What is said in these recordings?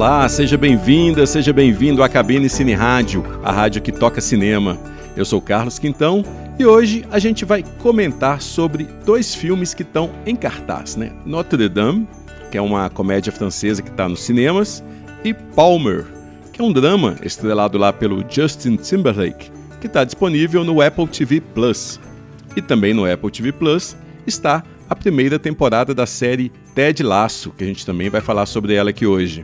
Olá, seja bem-vinda, seja bem-vindo à Cabine Cine Rádio, a rádio que toca cinema. Eu sou Carlos Quintão e hoje a gente vai comentar sobre dois filmes que estão em cartaz, né? Notre Dame, que é uma comédia francesa que está nos cinemas, e Palmer, que é um drama estrelado lá pelo Justin Timberlake, que está disponível no Apple TV Plus. E também no Apple TV Plus está a primeira temporada da série Ted Laço, que a gente também vai falar sobre ela aqui hoje.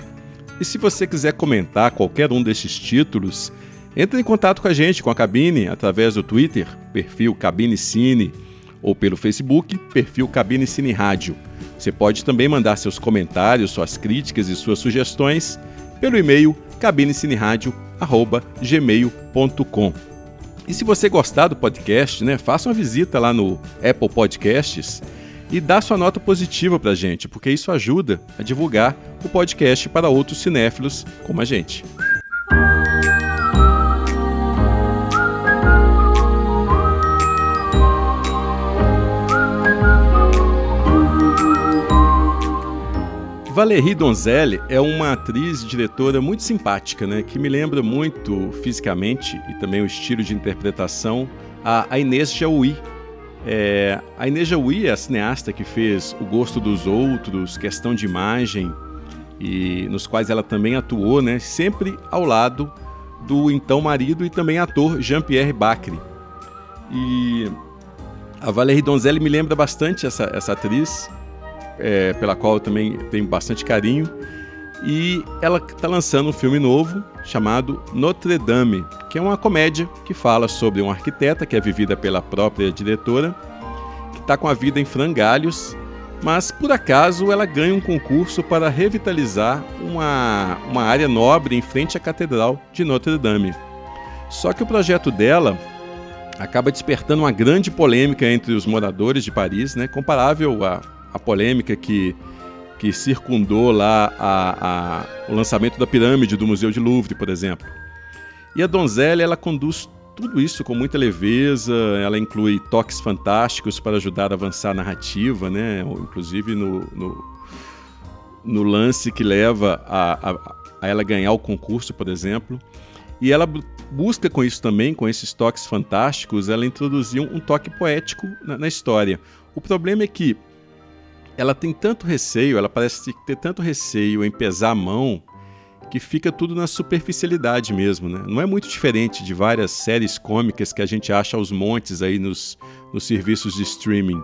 E se você quiser comentar qualquer um desses títulos, entre em contato com a gente, com a Cabine, através do Twitter, perfil Cabine Cine, ou pelo Facebook, perfil Cabine Cine Rádio. Você pode também mandar seus comentários, suas críticas e suas sugestões pelo e-mail cabinecineradio@gmail.com. E se você gostar do podcast, né, faça uma visita lá no Apple Podcasts e dá sua nota positiva para a gente, porque isso ajuda a divulgar o podcast para outros cinéfilos como a gente. Valérie Donzelli é uma atriz e diretora muito simpática, né, que me lembra muito fisicamente e também o estilo de interpretação a Inês Jaui, é, a Inês Jaui é a cineasta que fez O Gosto dos Outros, Questão de Imagem, e nos quais ela também atuou, né, sempre ao lado do então marido e também ator Jean-Pierre Bacri. E a Valérie Donzelli me lembra bastante essa, essa atriz, é, pela qual eu também tenho bastante carinho. E ela está lançando um filme novo chamado Notre Dame, que é uma comédia que fala sobre uma arquiteta que é vivida pela própria diretora, que está com a vida em frangalhos, mas por acaso ela ganha um concurso para revitalizar uma, uma área nobre em frente à Catedral de Notre Dame. Só que o projeto dela acaba despertando uma grande polêmica entre os moradores de Paris, né, comparável à, à polêmica que que circundou lá a, a, o lançamento da pirâmide do Museu de Louvre, por exemplo. E a Donzelli ela conduz tudo isso com muita leveza, ela inclui toques fantásticos para ajudar a avançar a narrativa, né? inclusive no, no, no lance que leva a, a, a, ela ganhar o concurso, por exemplo. E ela busca com isso também, com esses toques fantásticos, ela introduzir um, um toque poético na, na história. O problema é que ela tem tanto receio, ela parece ter tanto receio em pesar a mão, que fica tudo na superficialidade mesmo, né? Não é muito diferente de várias séries cômicas que a gente acha aos montes aí nos, nos serviços de streaming.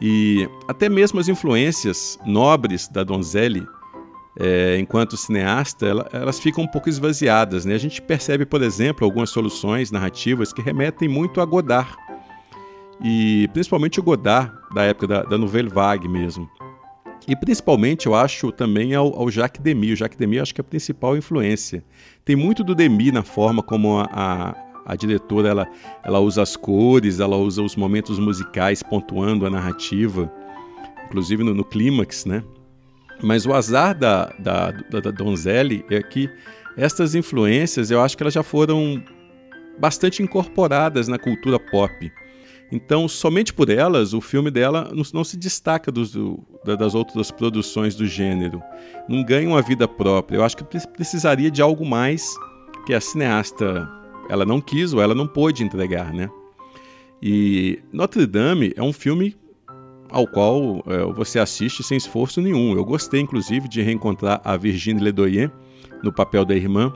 E até mesmo as influências nobres da Donzelli, é, enquanto cineasta, ela, elas ficam um pouco esvaziadas. Né? A gente percebe, por exemplo, algumas soluções narrativas que remetem muito a Godard, e principalmente o Godard, da época da, da Nouvelle Vague mesmo. E principalmente eu acho também ao, ao Jacques Demy. O Jacques Demy acho que é a principal influência. Tem muito do Demy na forma como a, a, a, diretora ela, ela usa as cores, ela usa os momentos musicais pontuando a narrativa, inclusive no, no clímax, né? Mas o azar da, da, da, da Donzelli é que estas influências eu acho que elas já foram bastante incorporadas na cultura pop. Então, somente por elas, o filme dela não, se destaca dos, do, das outras produções do gênero. Não ganha uma vida própria. Eu acho que precisaria de algo mais que a cineasta ela não quis ou ela não pôde entregar, né? E Notre Dame é um filme ao qual é, você assiste sem esforço nenhum. Eu gostei, inclusive, de reencontrar a Virginie Ledoyer no papel da irmã.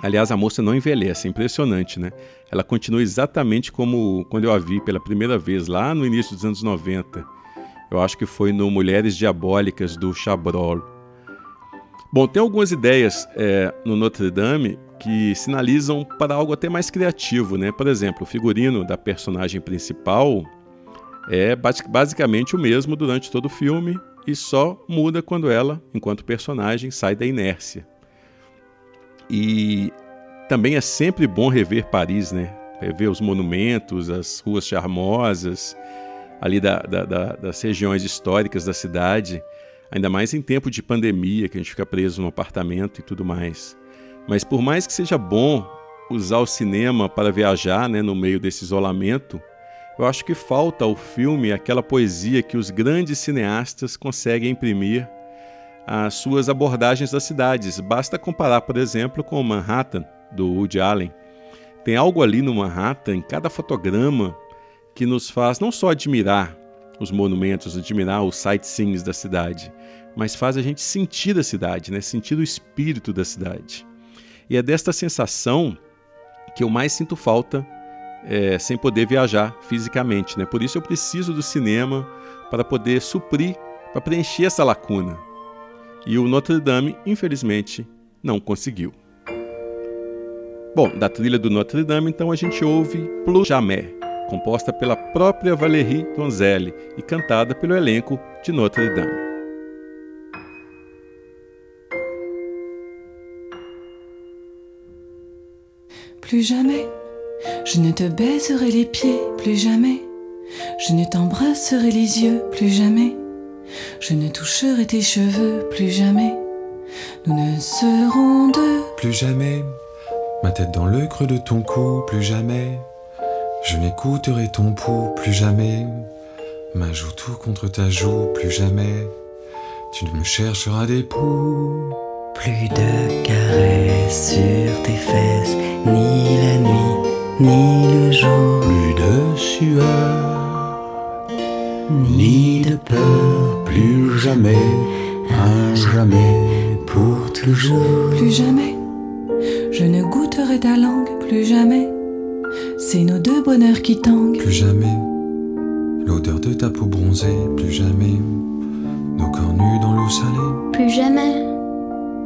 Aliás, a moça não envelhece, é impressionante, né? Ela continua exatamente como quando eu a vi pela primeira vez, lá no início dos anos 90. Eu acho que foi no Mulheres Diabólicas do Chabrol. Bom, tem algumas ideias é, no Notre Dame que sinalizam para algo até mais criativo, né? Por exemplo, o figurino da personagem principal é basicamente o mesmo durante todo o filme e só muda quando ela, enquanto personagem, sai da inércia. E também é sempre bom rever Paris, né? Rever os monumentos, as ruas charmosas, ali da, da, da, das regiões históricas da cidade, ainda mais em tempo de pandemia, que a gente fica preso no apartamento e tudo mais. Mas por mais que seja bom usar o cinema para viajar né, no meio desse isolamento, eu acho que falta ao filme aquela poesia que os grandes cineastas conseguem imprimir as suas abordagens das cidades. Basta comparar, por exemplo, com Manhattan, do Woody Allen. Tem algo ali no Manhattan, em cada fotograma, que nos faz não só admirar os monumentos, admirar os sightseeing da cidade, mas faz a gente sentir a cidade, né? sentir o espírito da cidade. E é desta sensação que eu mais sinto falta é, sem poder viajar fisicamente. Né? Por isso eu preciso do cinema para poder suprir, para preencher essa lacuna. E o Notre Dame, infelizmente, não conseguiu. Bom, da trilha do Notre Dame, então a gente ouve Plus Jamais, composta pela própria Valérie Donzelli e cantada pelo elenco de Notre Dame. Plus jamais, je ne te baiserai les pieds, plus jamais, je ne t'embrasserai les yeux, plus jamais, je ne toucherai tes cheveux, plus jamais, nous ne serons deux, plus jamais Ma tête dans le creux de ton cou, plus jamais. Je n'écouterai ton pouls, plus jamais. Ma joue tout contre ta joue, plus jamais. Tu ne me chercheras des poux. Plus de caresses sur tes fesses, ni la nuit, ni le jour. Plus de sueur, ni de peur, plus jamais, un jamais, pour toujours. Plus jamais je ne goûterai ta langue plus jamais. C'est nos deux bonheurs qui tanguent. Plus jamais. L'odeur de ta peau bronzée, plus jamais. Nos corps nus dans l'eau salée. Plus jamais.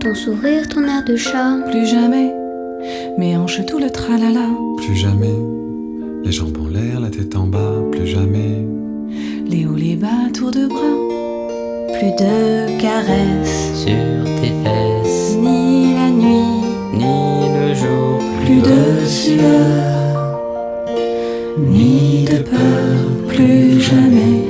Ton sourire, ton air de chat. Plus jamais. Mes hanches, tout le tralala. Plus jamais. Les jambes en l'air, la tête en bas, plus jamais. Les hauts, les bas, tour de bras. Plus de caresses. Sur tes fesses. Ni la nuit. Ni le jour, plus de sueur, ni de peur, plus jamais,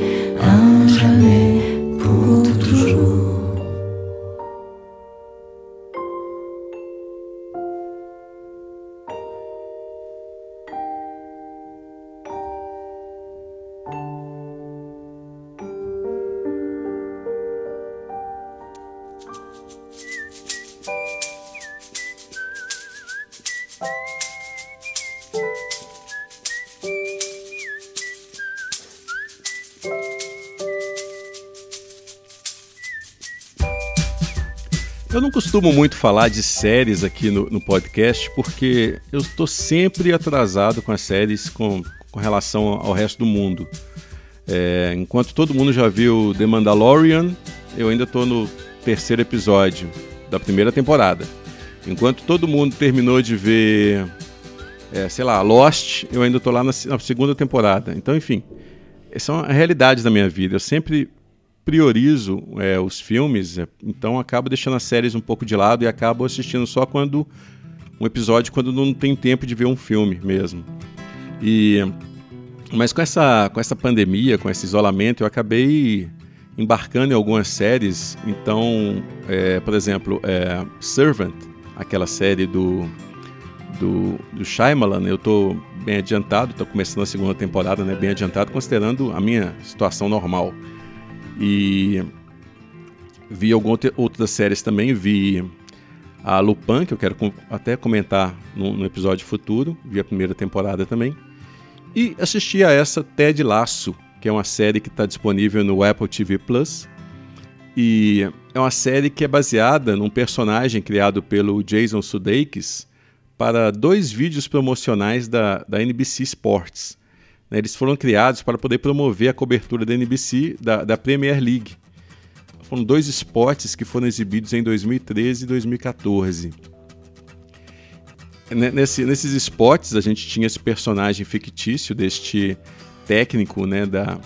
costumo muito falar de séries aqui no, no podcast porque eu estou sempre atrasado com as séries com, com relação ao resto do mundo. É, enquanto todo mundo já viu The Mandalorian, eu ainda estou no terceiro episódio da primeira temporada. Enquanto todo mundo terminou de ver, é, sei lá, Lost, eu ainda estou lá na, na segunda temporada. Então, enfim, são as realidades da minha vida. Eu sempre priorizo é, os filmes, é, então acabo deixando as séries um pouco de lado e acabo assistindo só quando um episódio quando não tem tempo de ver um filme mesmo. E mas com essa com essa pandemia, com esse isolamento, eu acabei embarcando em algumas séries. Então, é, por exemplo, é, Servant, aquela série do do, do Shyamalan, eu estou bem adiantado, estou começando a segunda temporada, né, bem adiantado, considerando a minha situação normal. E vi algumas outras séries também, vi a Lupin, que eu quero até comentar no, episódio futuro, vi a primeira temporada também. E assisti a essa Ted Laço, que é uma série que está disponível no Apple TV Plus. E é uma série que é baseada num personagem criado pelo Jason Sudeikis para dois vídeos promocionais da, da NBC Sports. Né, eles foram criados para poder promover a cobertura da NBC da, da Premier League. Foram dois esportes que foram exibidos em 2013 e 2014. Nesse, nesses esportes, a gente tinha esse personagem fictício deste técnico né, da,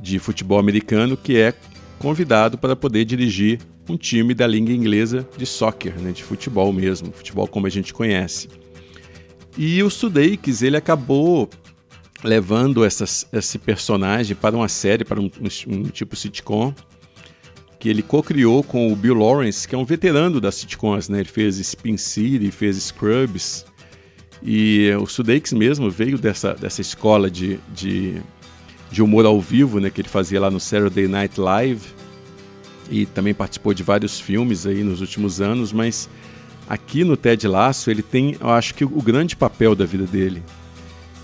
de futebol americano que é convidado para poder dirigir um time da língua inglesa de soccer, né, de futebol mesmo, futebol como a gente conhece. E o Sudeikis ele acabou levando essas, esse personagem para uma série, para um, um, um tipo sitcom, que ele co-criou com o Bill Lawrence, que é um veterano das sitcoms, né? Ele fez Spin City, fez Scrubs, e o Sudeikis mesmo veio dessa, dessa escola de, de, de humor ao vivo, né? Que ele fazia lá no Saturday Night Live. e também participou de vários filmes aí nos últimos anos, mas aqui no Ted Lasso ele tem, eu acho que o grande papel da vida dele.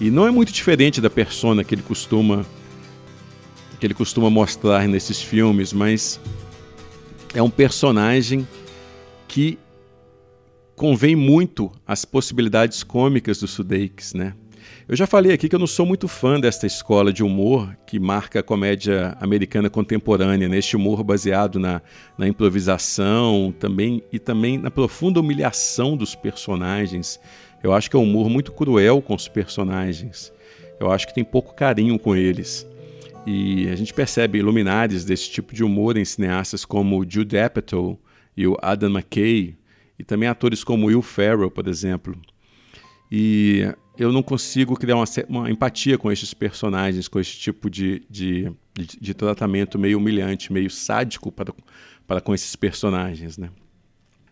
E não é muito diferente da persona que ele costuma que ele costuma mostrar nesses filmes, mas é um personagem que convém muito às possibilidades cômicas do Sudeikis, né? Eu já falei aqui que eu não sou muito fã desta escola de humor que marca a comédia americana contemporânea, neste humor baseado na, na improvisação também e também na profunda humilhação dos personagens. Eu acho que é um humor muito cruel com os personagens. Eu acho que tem pouco carinho com eles. E a gente percebe luminares desse tipo de humor em cineastas como Jude Apatow e o Adam McKay, e também atores como Will Ferrell, por exemplo. E eu não consigo criar uma, uma empatia com esses personagens, com esse tipo de, de, de, de, tratamento meio humilhante, meio sádico para, para com esses personagens, né?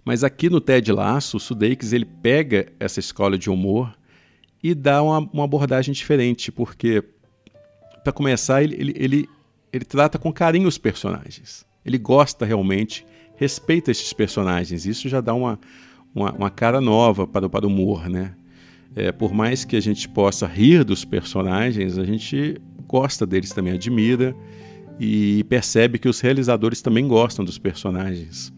Mas aqui no Ted Lasso, o Sudeikis ele pega essa escola de humor e dá uma, uma abordagem diferente, porque, para começar, ele, ele, ele, ele trata com carinho os personagens. Ele gosta realmente, respeita esses personagens. Isso já dá uma, uma, uma cara nova para, para o humor, né? É, por mais que a gente possa rir dos personagens, a gente gosta deles também, admira e percebe que os realizadores também gostam dos personagens.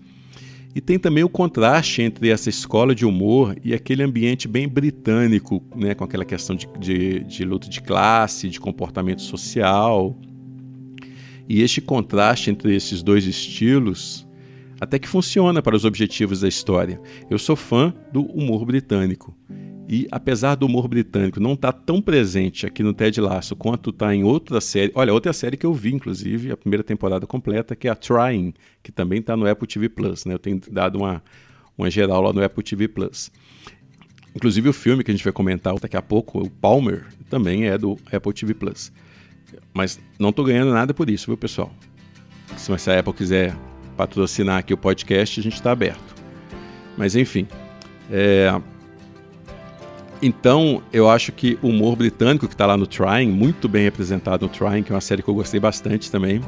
E tem também o contraste entre essa escola de humor e aquele ambiente bem britânico, né, com aquela questão de, de, de luta de classe, de comportamento social. E este contraste entre esses dois estilos até que funciona para os objetivos da história. Eu sou fã do humor britânico. E apesar do humor britânico não estar tá tão presente aqui no Ted Lasso quanto está em outra série, olha, outra série que eu vi, inclusive, a primeira temporada completa, que é a Trying, que também está no Apple TV Plus. Né? Eu tenho dado uma, uma geral lá no Apple TV Plus. Inclusive o filme que a gente vai comentar daqui a pouco, o Palmer, também é do Apple TV Plus. Mas não estou ganhando nada por isso, viu, pessoal? Se a Apple quiser patrocinar aqui o podcast, a gente está aberto. Mas enfim. É, então, eu acho que o humor britânico que está lá no Trying, muito bem representado no Trying, que é uma série que eu gostei bastante também,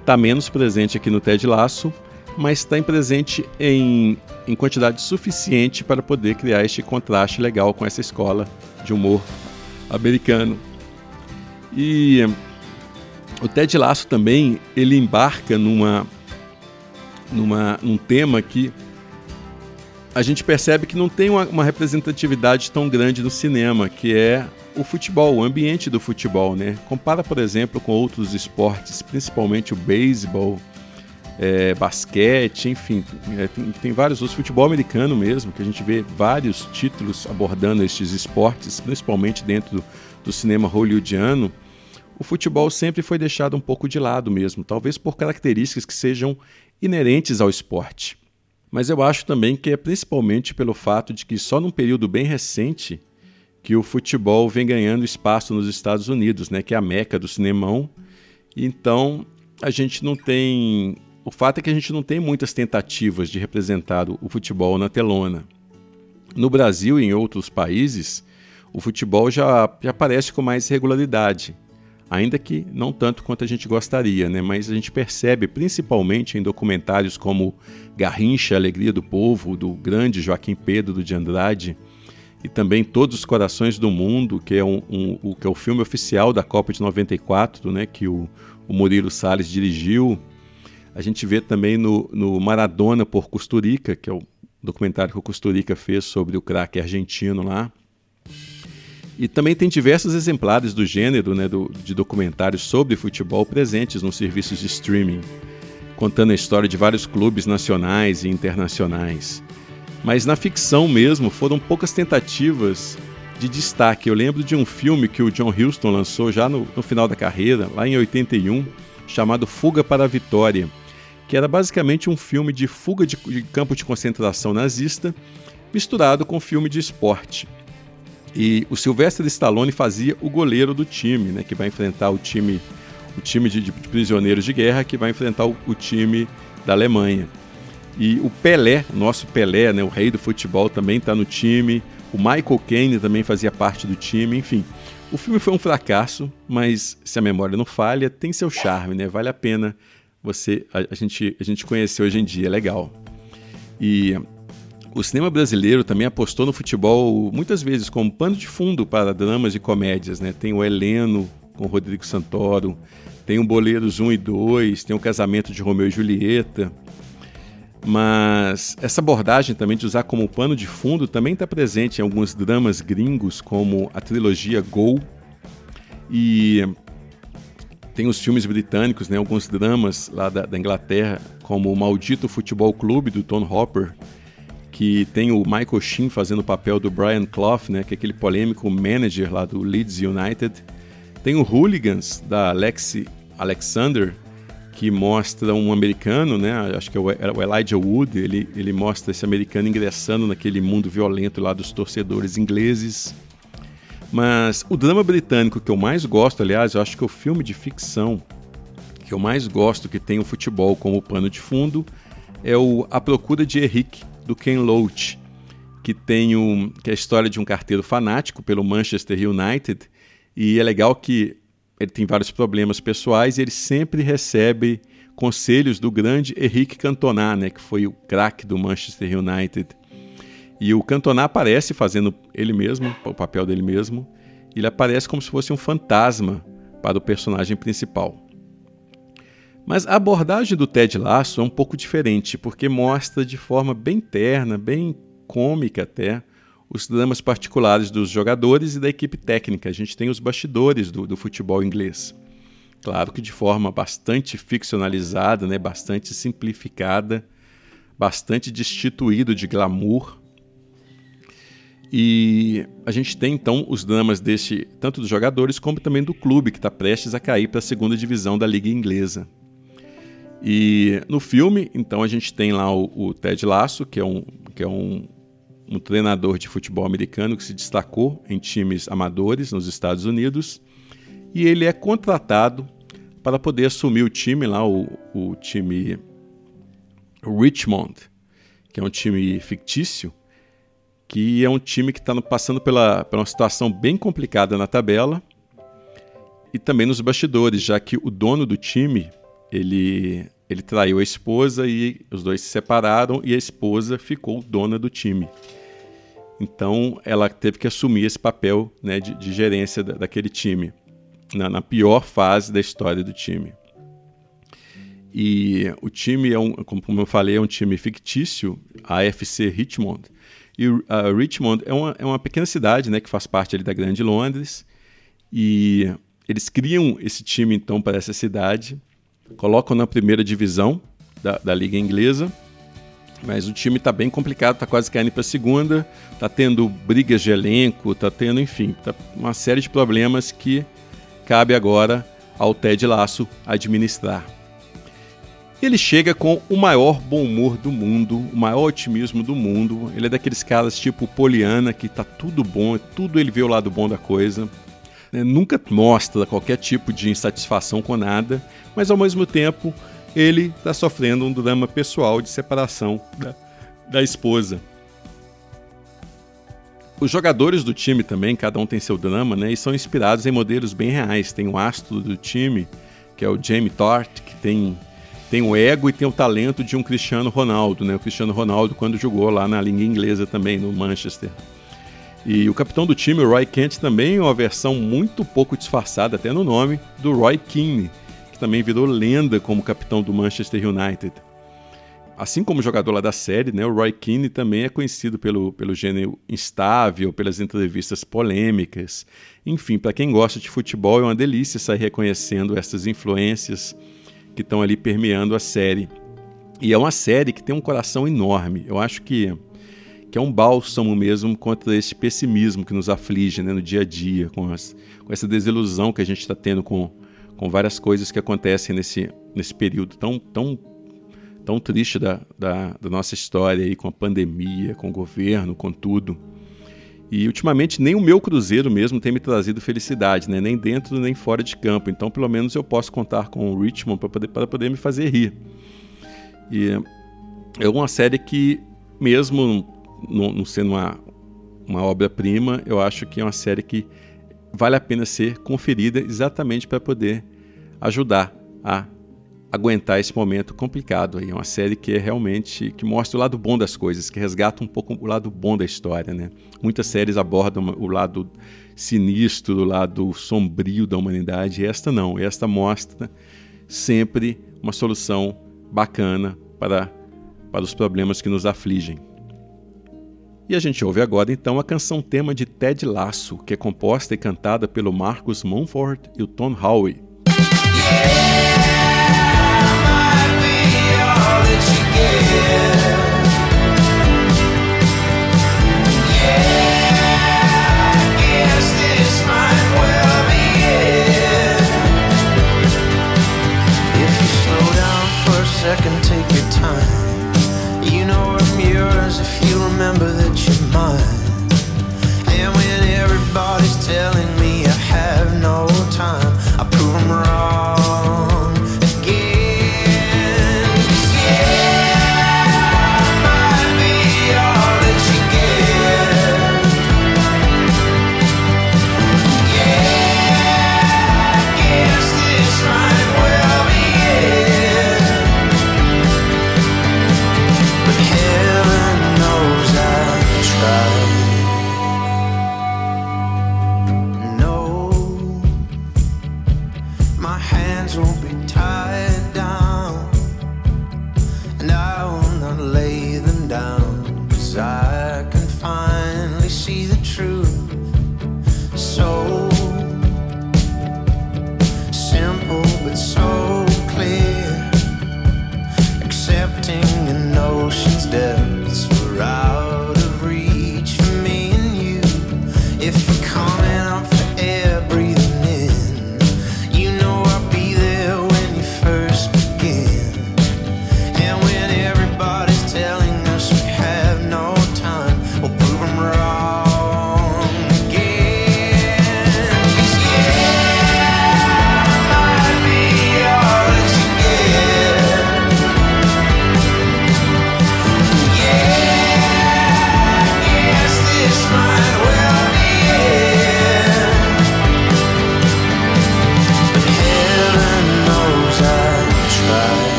está menos presente aqui no Ted Laço, mas está presente em, em quantidade suficiente para poder criar este contraste legal com essa escola de humor americano. E o Ted Laço também ele embarca numa, numa, num tema que a gente percebe que não tem uma, uma, representatividade tão grande no cinema, que é o futebol, o ambiente do futebol, né? Compara, por exemplo, com outros esportes, principalmente o beisebol, é, basquete, enfim, é, tem, tem, vários outros, futebol americano mesmo, que a gente vê vários títulos abordando estes esportes, principalmente dentro do, do cinema hollywoodiano. O futebol sempre foi deixado um pouco de lado mesmo, talvez por características que sejam inerentes ao esporte. Mas eu acho também que é principalmente pelo fato de que só num período bem recente que o futebol vem ganhando espaço nos Estados Unidos, né, que é a meca do cinemão. Então, a gente não tem, o fato é que a gente não tem muitas tentativas de representar o futebol na telona. No Brasil e em outros países, o futebol já, já aparece com mais regularidade ainda que não tanto quanto a gente gostaria, né? mas a gente percebe, principalmente em documentários como Garrincha, Alegria do Povo, do grande Joaquim Pedro de Andrade, e também Todos os Corações do Mundo, que é, um, um, o, que é o filme oficial da Copa de 94, né? que o, o Murilo Salles dirigiu. A gente vê também no, no Maradona por Costurica, que é o documentário que o Costurica fez sobre o craque argentino lá. E também tem diversos exemplares do gênero né, do, de documentários sobre futebol presentes nos serviços de streaming, contando a história de vários clubes nacionais e internacionais. Mas na ficção mesmo foram poucas tentativas de destaque. Eu lembro de um filme que o John Huston lançou já no, no final da carreira, lá em 81, chamado Fuga para a Vitória, que era basicamente um filme de fuga de, de campo de concentração nazista misturado com filme de esporte. E o Sylvester Stallone fazia o goleiro do time, né, que vai enfrentar o time, o time de, de prisioneiros de guerra, que vai enfrentar o, o, time da Alemanha. E o Pelé, nosso Pelé, né, o rei do futebol, também está no time. O Michael Caine também fazia parte do time, enfim. O filme foi um fracasso, mas se a memória não falha, tem seu charme, né? Vale a pena você a, a, gente, a gente conhecer hoje em dia, é legal. E o cinema brasileiro também apostou no futebol muitas vezes como pano de fundo para dramas e comédias. Né? Tem o Heleno com Rodrigo Santoro, tem o Boleiros 1 e 2, tem o Casamento de Romeu e Julieta. Mas essa abordagem também de usar como pano de fundo também está presente em alguns dramas gringos, como a trilogia Go. E tem os filmes britânicos, né, alguns dramas lá da, da Inglaterra, como o Maldito Futebol Clube, do Tom Hopper, que tem o Michael Sheen fazendo o papel do Brian Clough, né, que é aquele polêmico manager lá do Leeds United. Tem o Hooligans, da Alexi Alexander, que mostra um americano, né? Acho que é o Elijah Wood. Ele, ele mostra esse americano ingressando naquele mundo violento lá dos torcedores ingleses. Mas o drama britânico que eu mais gosto, aliás, eu acho que é o filme de ficção que eu mais gosto que tem o futebol como pano de fundo é o A Procura de Henrique, do Ken Loach, que tem um, que é a história de um carteiro fanático pelo Manchester United. E é legal que ele tem vários problemas pessoais e ele sempre recebe conselhos do grande Henrique Cantona, né, que foi o craque do Manchester United. E o Cantona aparece fazendo ele mesmo, o papel dele mesmo. Ele aparece como se fosse um fantasma para o personagem principal. Mas a abordagem do Ted Lasso é um pouco diferente, porque mostra de forma bem terna, bem cômica até, os dramas particulares dos jogadores e da equipe técnica. A gente tem os bastidores do, do futebol inglês. Claro que de forma bastante ficcionalizada, né, bastante simplificada, bastante destituído de glamour. E a gente tem então os dramas deste, tanto dos jogadores como também do clube que está prestes a cair para a segunda divisão da liga inglesa. E no filme, então a gente tem lá o, o Ted Lasso, que é um, que é um um treinador de futebol americano que se destacou em times amadores nos Estados Unidos. E ele é contratado para poder assumir o time lá, o, o time Richmond, que é um time fictício, que é um time que está passando pela, pela uma situação bem complicada na tabela e também nos bastidores, já que o dono do time ele, ele traiu a esposa e os dois se separaram e a esposa ficou dona do time. Então ela teve que assumir esse papel né, de, de, gerência da, daquele time, na, na, pior fase da história do time. E o time é um, como eu falei, é um time fictício, AFC Richmond. E a Richmond é uma, é uma pequena cidade, né, que faz parte ali da Grande Londres. E eles criam esse time então para essa cidade, colocam na primeira divisão da, da liga inglesa mas o time está bem complicado, está quase caindo para a segunda, está tendo brigas de elenco, está tendo, enfim, tá uma série de problemas que cabe agora ao Ted Laço administrar. Ele chega com o maior bom humor do mundo, o maior otimismo do mundo. Ele é daqueles caras tipo Poliana, que tá tudo bom, tudo ele vê o lado bom da coisa. Né? Nunca mostra qualquer tipo de insatisfação com nada, mas ao mesmo tempo ele está sofrendo um drama pessoal de separação da, da esposa. Os jogadores do time também, cada um tem seu drama, né? E são inspirados em modelos bem reais. Tem o astro do time, que é o Jamie Tort, que tem, tem o ego e tem o talento de um Cristiano Ronaldo, né? O Cristiano Ronaldo, quando jogou lá na língua inglesa também, no Manchester. E o capitão do time, o Roy Kent, também é uma versão muito pouco disfarçada, até no nome, do Roy Keane, também virou lenda como capitão do Manchester United. Assim como jogador lá da série, né, o Roy Keane também é conhecido pelo, pelo gênero instável, pelas entrevistas polêmicas. Enfim, para quem gosta de futebol, é uma delícia sair reconhecendo essas influências que estão ali permeando a série. E é uma série que tem um coração enorme. Eu acho que, que é um bálsamo mesmo contra esse pessimismo que nos aflige né, no dia a dia, com, as, com essa desilusão que a gente está tendo com, com várias coisas que acontecem nesse, nesse período tão, tão, tão triste da, da, da nossa história, aí, com a pandemia, com o governo, com tudo. E ultimamente nem o meu Cruzeiro mesmo tem me trazido felicidade, né? nem dentro nem fora de campo. Então, pelo menos eu posso contar com o Richmond para poder, poder me fazer rir. E é uma série que, mesmo não, não sendo uma, uma obra-prima, eu acho que é uma série que vale a pena ser conferida exatamente para poder ajudar a aguentar esse momento complicado. É uma série que é realmente que mostra o lado bom das coisas, que resgata um pouco o lado bom da história, né? Muitas séries abordam o lado sinistro, o lado sombrio da humanidade. Esta não. Esta mostra sempre uma solução bacana para para os problemas que nos afligem. E a gente ouve agora então a canção tema de Ted Lasso, que é composta e cantada pelo Marcus Mumford e o Tom Howe. second,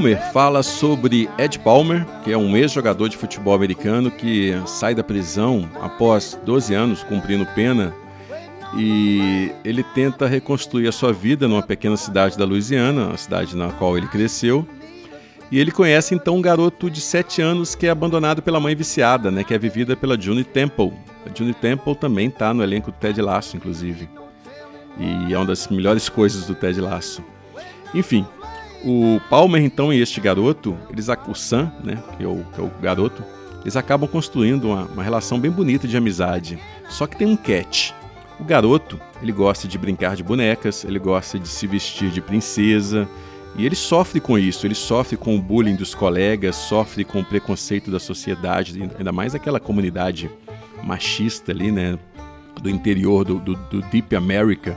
Palmer fala sobre Ed Palmer, que é um ex-jogador de futebol americano que sai da prisão após 12 anos cumprindo pena e ele tenta reconstruir a sua vida numa pequena cidade da Louisiana, a cidade na qual ele cresceu. E ele conhece então um garoto de 7 anos que é abandonado pela mãe viciada, né, que é vivida pela June Temple. A June Temple também está no elenco do Ted Lasso, inclusive. E é uma das melhores coisas do Ted Lasso. Enfim, o Palmer, então, e este garoto, eles, o Sam, né, que é o, que é o garoto, eles acabam construindo uma, uma, relação bem bonita de amizade. Só que tem um catch. O garoto, ele gosta de brincar de bonecas, ele gosta de se vestir de princesa, e ele sofre com isso, ele sofre com o bullying dos colegas, sofre com o preconceito da sociedade, ainda mais aquela comunidade machista ali, né, do interior do, do, do Deep America,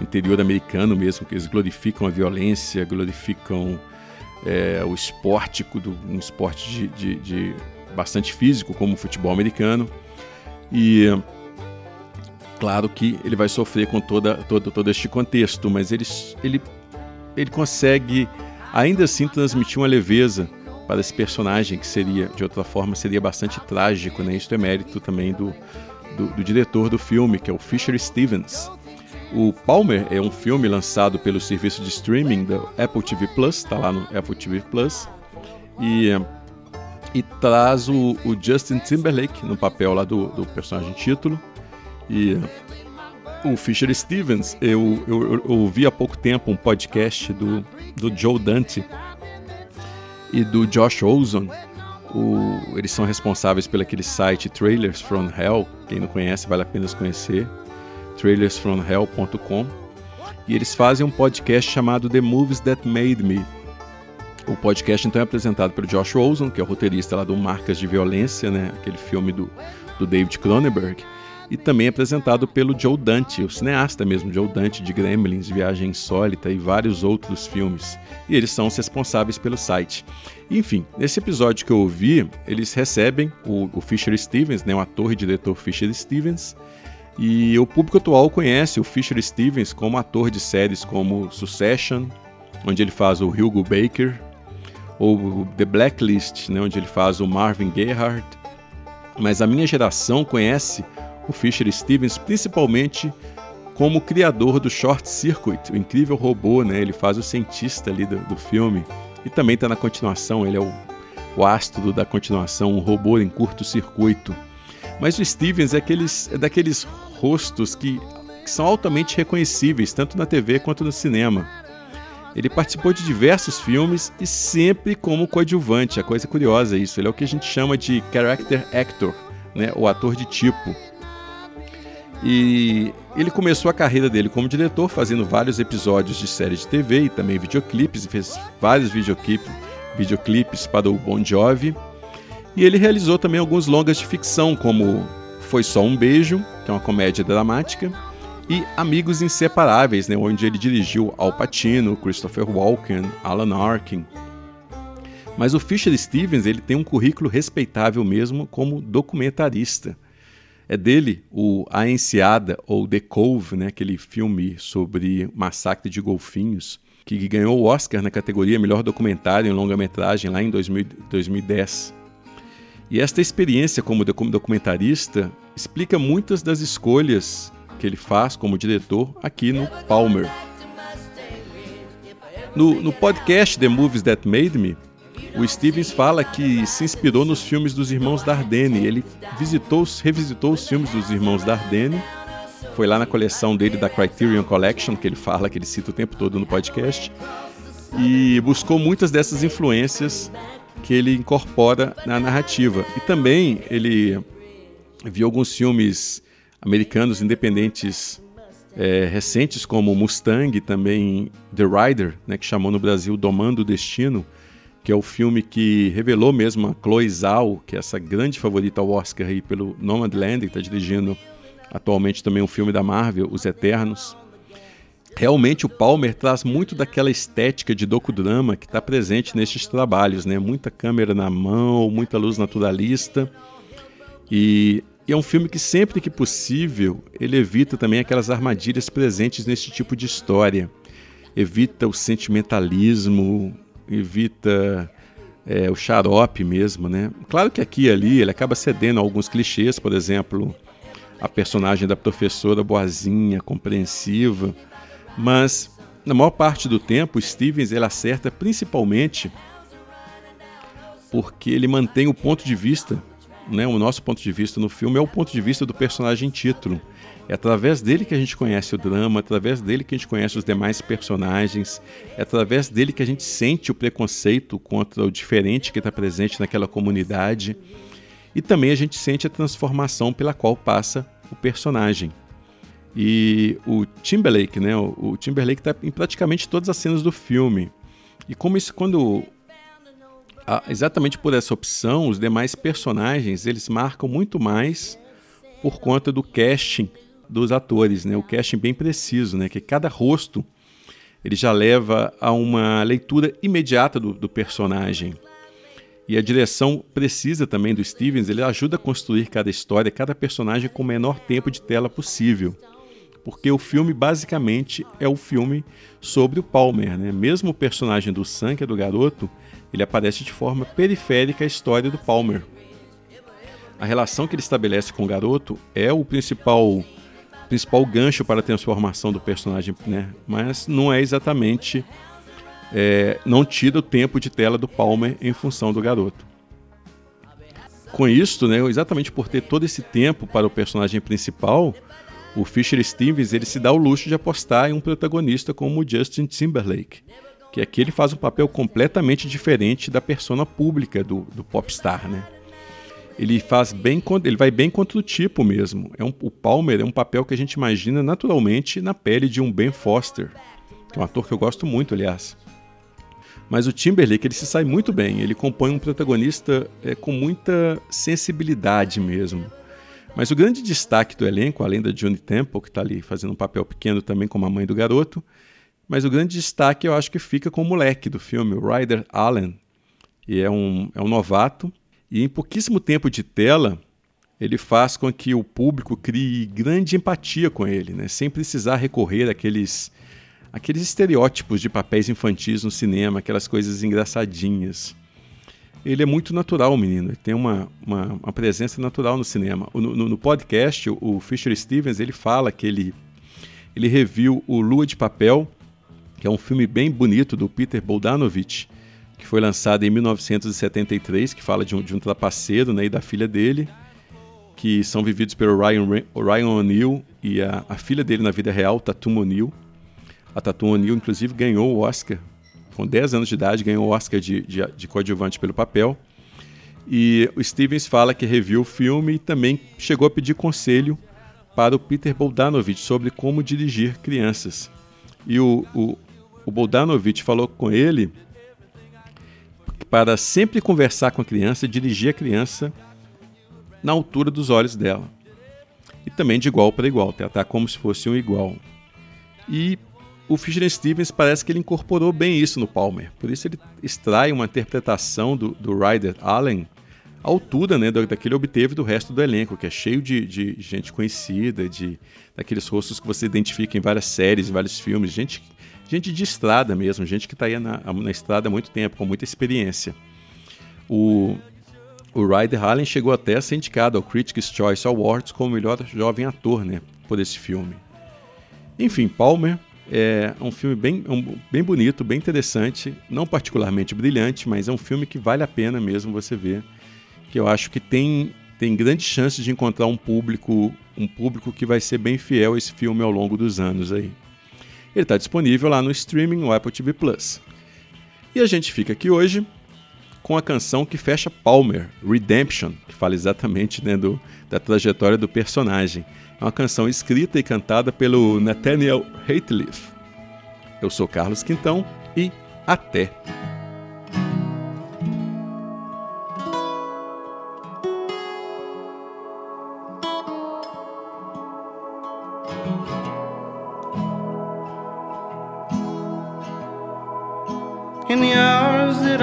interior americano mesmo, que eles glorificam a violência, glorificam é, o esporte, um esporte de, de, de, bastante físico, como o futebol americano. E claro que ele vai sofrer com toda, todo, todo este contexto, mas ele, ele, ele consegue ainda assim transmitir uma leveza para esse personagem que seria, de outra forma, seria bastante trágico, né? Isso é mérito também do, do, do diretor do filme, que é o Fisher Stevens. O Palmer é um filme lançado pelo serviço de streaming da Apple TV Plus, está lá no Apple TV Plus, e, e traz o, o, Justin Timberlake no papel lá do, do, personagem título. E o Fisher Stevens, eu, eu, eu, ouvi há pouco tempo um podcast do, do Joe Dante e do Josh Olson. O, eles são responsáveis pelo aquele site Trailers from Hell. Quem não conhece, vale a pena conhecer trailersfromhell.com e eles fazem um podcast chamado The Movies That Made Me. O podcast então é apresentado pelo Josh Rosen, que é o roteirista lá do Marcas de Violência, né? aquele filme do, do David Cronenberg e também apresentado pelo Joe Dante, o cineasta mesmo, Joe Dante de Gremlins, Viagem Insólita e vários outros filmes. E eles são os responsáveis pelo site. Enfim, nesse episódio que eu ouvi, eles recebem o, o Fisher Stevens, né, o ator e diretor Fisher Stevens, e o público atual conhece o Fisher Stevens como ator de séries como Succession, onde ele faz o Hugo Baker, ou The Blacklist, né, onde ele faz o Marvin Gayhart. Mas a minha geração conhece o Fisher Stevens, principalmente como criador do Short Circuit, o incrível robô, né? Ele faz o cientista ali do, do filme. E também está na continuação, ele é o, o astro da continuação, um robô em curto-circuito. Mas o Stevens é, aqueles, é daqueles rostos que, que são altamente reconhecíveis, tanto na TV quanto no cinema. Ele participou de diversos filmes e sempre como coadjuvante. A coisa curiosa é isso. Ele é o que a gente chama de character actor, né? o ator de tipo. E ele começou a carreira dele como diretor, fazendo vários episódios de séries de TV e também videoclipes, fez vários videoclipes, videoclipes para o Bon Jovi. E ele realizou também alguns longas de ficção, como Foi Só um Beijo, que é uma comédia dramática, e Amigos Inseparáveis, né, onde ele dirigiu Al Pacino, Christopher Walken, Alan Arkin. Mas o Fisher Stevens ele tem um currículo respeitável mesmo como documentarista. É dele o A Enseada, ou The Cove, né, aquele filme sobre massacre de golfinhos, que ganhou o Oscar na categoria Melhor Documentário em Longa-Metragem lá em 2000, 2010. E esta experiência como documentarista explica muitas das escolhas que ele faz como diretor aqui no Palmer. No, no podcast The Movies That Made Me, o Stevens fala que se inspirou nos filmes dos irmãos Dardenne. Ele visitou, revisitou os filmes dos irmãos Dardenne. Foi lá na coleção dele da Criterion Collection, que ele fala, que ele cita o tempo todo no podcast. E buscou muitas dessas influências que ele incorpora na narrativa. E também ele viu alguns filmes americanos independentes é, recentes, como Mustang, também The Rider, né, que chamou no Brasil Domando o Destino, que é o filme que revelou mesmo a Chloe Zhao, que é essa grande favorita ao Oscar aí pelo Nomadland, que está dirigindo atualmente também um filme da Marvel, Os Eternos. Realmente o Palmer traz muito daquela estética de docudrama que está presente nestes trabalhos, né? Muita câmera na mão, muita luz naturalista. E, e é um filme que sempre que possível ele evita também aquelas armadilhas presentes nesse tipo de história. Evita o sentimentalismo, evita é, o xarope mesmo, né? Claro que aqui e ali ele acaba cedendo a alguns clichês, por exemplo, a personagem da professora boazinha, compreensiva, mas na maior parte do tempo Stevens ele acerta principalmente porque ele mantém o ponto de vista, né? O nosso ponto de vista no filme é o ponto de vista do personagem título. É através dele que a gente conhece o drama, é através dele que a gente conhece os demais personagens, é através dele que a gente sente o preconceito contra o diferente que está presente naquela comunidade. E também a gente sente a transformação pela qual passa o personagem. E o Timberlake, né? O Timberlake está em praticamente todas as cenas do filme. E como isso, quando exatamente por essa opção, os demais personagens eles marcam muito mais por conta do casting dos atores, né? O casting bem preciso, né? Que cada rosto ele já leva a uma leitura imediata do, do personagem. E a direção precisa também do Stevens, ele ajuda a construir cada história, cada personagem com o menor tempo de tela possível. Porque o filme basicamente é o filme sobre o Palmer, né? Mesmo o personagem do Sam, que é do garoto, ele aparece de forma periférica à história do Palmer. A relação que ele estabelece com o garoto é o principal principal gancho para a transformação do personagem, né? Mas não é exatamente. É, não tira o tempo de tela do Palmer em função do garoto. Com isso, né, exatamente por ter todo esse tempo para o personagem principal, o Fisher Stevens ele se dá o luxo de apostar em um protagonista como o Justin Timberlake, que aqui ele faz um papel completamente diferente da persona pública do, do popstar, né? ele faz bem ele vai bem contra o tipo mesmo. É um, o Palmer é um papel que a gente imagina naturalmente na pele de um Ben Foster, que é um ator que eu gosto muito, aliás. Mas o Timberlake ele se sai muito bem, ele compõe um protagonista é, com muita sensibilidade mesmo. Mas o grande destaque do elenco, além da Johnny Temple, que está ali fazendo um papel pequeno também como a mãe do garoto, mas o grande destaque eu acho que fica com o moleque do filme, o Ryder Allen. E é um, é um novato, e em pouquíssimo tempo de tela, ele faz com que o público crie grande empatia com ele, né? sem precisar recorrer àqueles, àqueles estereótipos de papéis infantis no cinema, aquelas coisas engraçadinhas ele é muito natural, o menino. Ele tem uma, uma, uma presença natural no cinema. No, no, no, podcast, o Fisher Stevens ele fala que ele, ele reviu o Lua de Papel, que é um filme bem bonito do Peter Bogdanovich, que foi lançado em 1973, que fala de um, de um trapaceiro né, e da filha dele, que são vividos pelo Ryan, Ryan O'Neill e a, a filha dele na vida real, Tatum O'Neill. A Tatum O'Neill, inclusive, ganhou o Oscar com 10 anos de idade, ganhou o Oscar de, de, de coadjuvante pelo papel. E o Stevens fala que reviu o filme e também chegou a pedir conselho para o Peter Bogdanovich sobre como dirigir crianças. E o, o, o falou com ele para sempre conversar com a criança, dirigir a criança na altura dos olhos dela. E também de igual para igual, tratar como se fosse um igual. E o Fisher Stevens parece que ele incorporou bem isso no Palmer. Por isso ele extrai uma interpretação do, do Ryder Allen à altura né, daquele obteve do resto do elenco, que é cheio de, de gente conhecida, de daqueles rostos que você identifica em várias séries, em vários filmes, gente, gente de estrada mesmo, gente que está aí na, na estrada há muito tempo, com muita experiência. O, o Ryder Allen chegou até a ser indicado ao Critics' Choice Awards como melhor jovem ator né, por esse filme. Enfim, Palmer é um filme bem, um, bem bonito, bem interessante, não particularmente brilhante, mas é um filme que vale a pena mesmo você ver. Que eu acho que tem, tem grandes chances de encontrar um público, um público que vai ser bem fiel a esse filme ao longo dos anos aí. Ele está disponível lá no streaming, no Apple TV Plus. E a gente fica aqui hoje com a canção que fecha Palmer, Redemption, que fala exatamente né, do, da trajetória do personagem. É uma canção escrita e cantada pelo Nathaniel Rateliff. Eu sou Carlos Quintão e até! In the hours that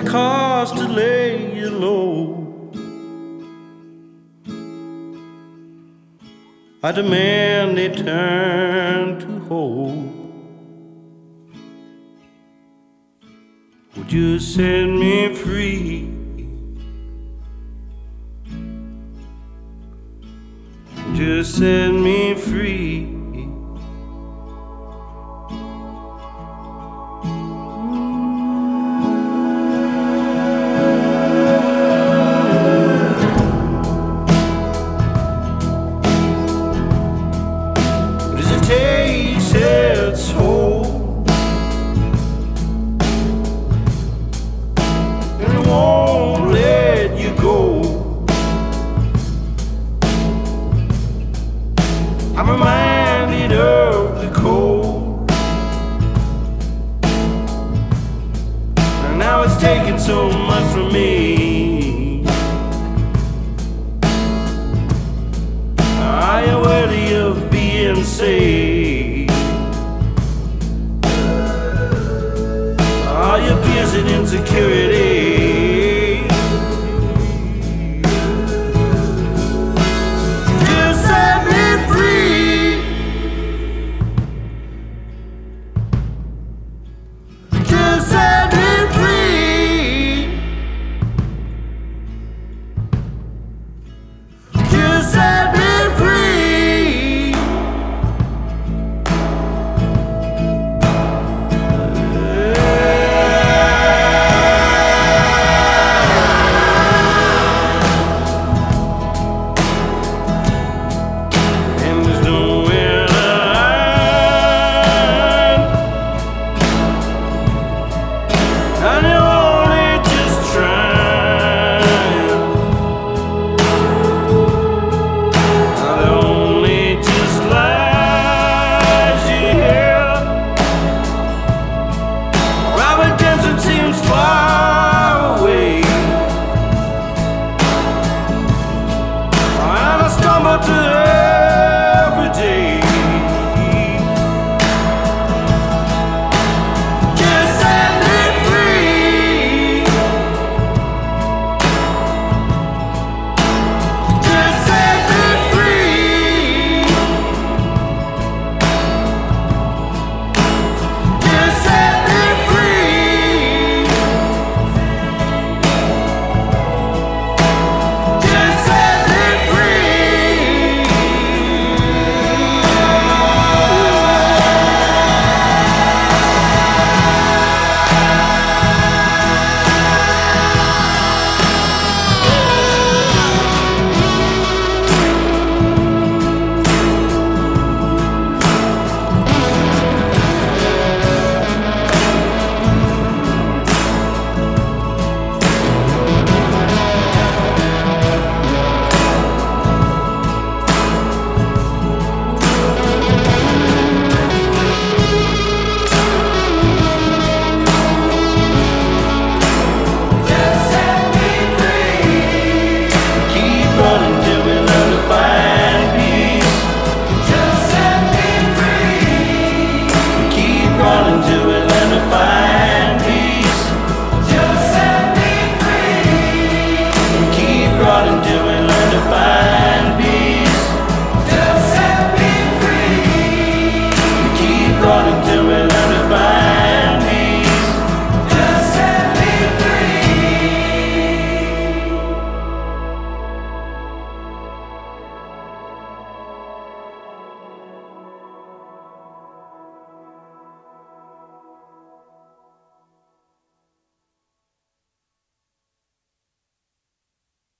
the cause to lay you low. I demand a turn to hope. Would you set me free? Turn it